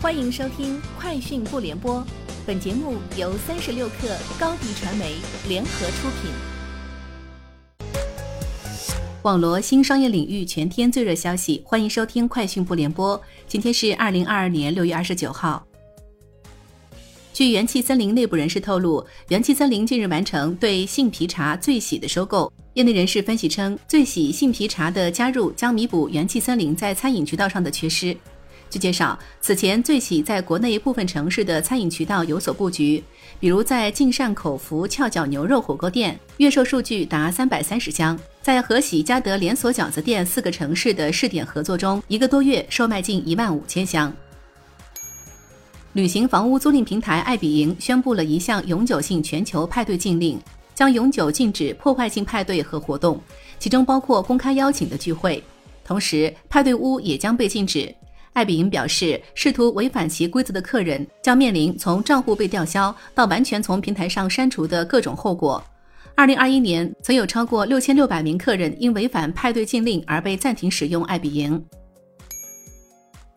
欢迎收听《快讯不联播》，本节目由三十六克高低传媒联合出品。网罗新商业领域全天最热消息，欢迎收听《快讯不联播》。今天是二零二二年六月二十九号。据元气森林内部人士透露，元气森林近日完成对杏皮茶最喜的收购。业内人士分析称，最喜杏皮茶的加入将弥补元气森林在餐饮渠道上的缺失。据介绍，此前最喜在国内部分城市的餐饮渠道有所布局，比如在晋善口福翘脚牛肉火锅店，月售数据达三百三十箱；在和喜嘉德连锁饺子店四个城市的试点合作中，一个多月售卖近一万五千箱。旅行房屋租赁平台爱彼迎宣布了一项永久性全球派对禁令，将永久禁止破坏性派对和活动，其中包括公开邀请的聚会，同时派对屋也将被禁止。艾比营表示，试图违反其规则的客人将面临从账户被吊销到完全从平台上删除的各种后果。二零二一年，曾有超过六千六百名客人因违反派对禁令而被暂停使用艾比营。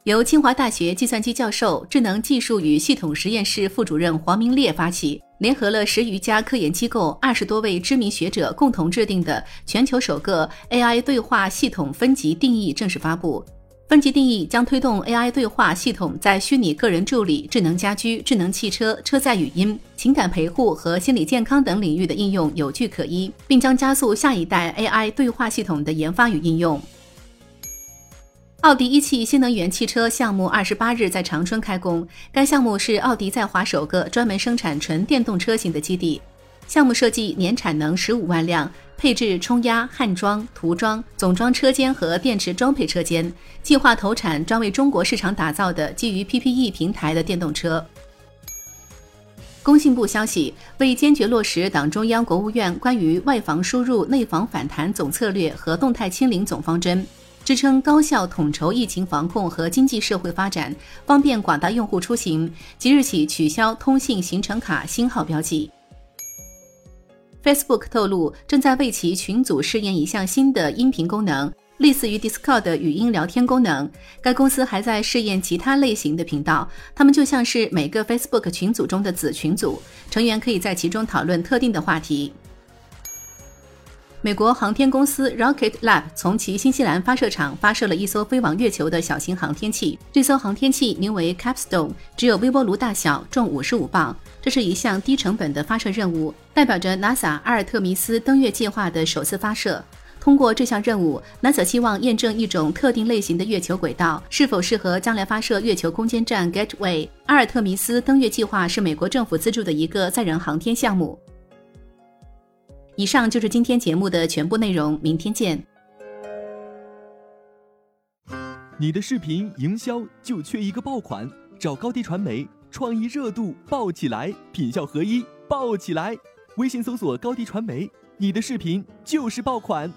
由清华大学计算机教授、智能技术与系统实验室副主任黄明烈发起，联合了十余家科研机构、二十多位知名学者共同制定的全球首个 AI 对话系统分级定义正式发布。分级定义将推动 AI 对话系统在虚拟个人助理、智能家居、智能汽车、车载语音、情感陪护和心理健康等领域的应用有据可依，并将加速下一代 AI 对话系统的研发与应用。奥迪一汽新能源汽车项目二十八日在长春开工，该项目是奥迪在华首个专门生产纯电动车型的基地。项目设计年产能十五万辆，配置冲压、焊装、涂装、总装车间和电池装配车间，计划投产专为中国市场打造的基于 PPE 平台的电动车。工信部消息，为坚决落实党中央、国务院关于外防输入、内防反弹总策略和动态清零总方针，支撑高效统筹疫情防控和经济社会发展，方便广大用户出行，即日起取消通信行程卡星号标记。Facebook 透露，正在为其群组试验一项新的音频功能，类似于 Discord 的语音聊天功能。该公司还在试验其他类型的频道，它们就像是每个 Facebook 群组中的子群组，成员可以在其中讨论特定的话题。美国航天公司 Rocket Lab 从其新西兰发射场发射了一艘飞往月球的小型航天器。这艘航天器名为 Capstone，只有微波炉大小，重五十五磅。这是一项低成本的发射任务，代表着 NASA 阿尔特弥斯登月计划的首次发射。通过这项任务，NASA 希望验证一种特定类型的月球轨道是否适合将来发射月球空间站 Gateway。阿尔特弥斯登月计划是美国政府资助的一个载人航天项目。以上就是今天节目的全部内容，明天见。你的视频营销就缺一个爆款，找高低传媒，创意热度爆起来，品效合一爆起来。微信搜索高低传媒，你的视频就是爆款。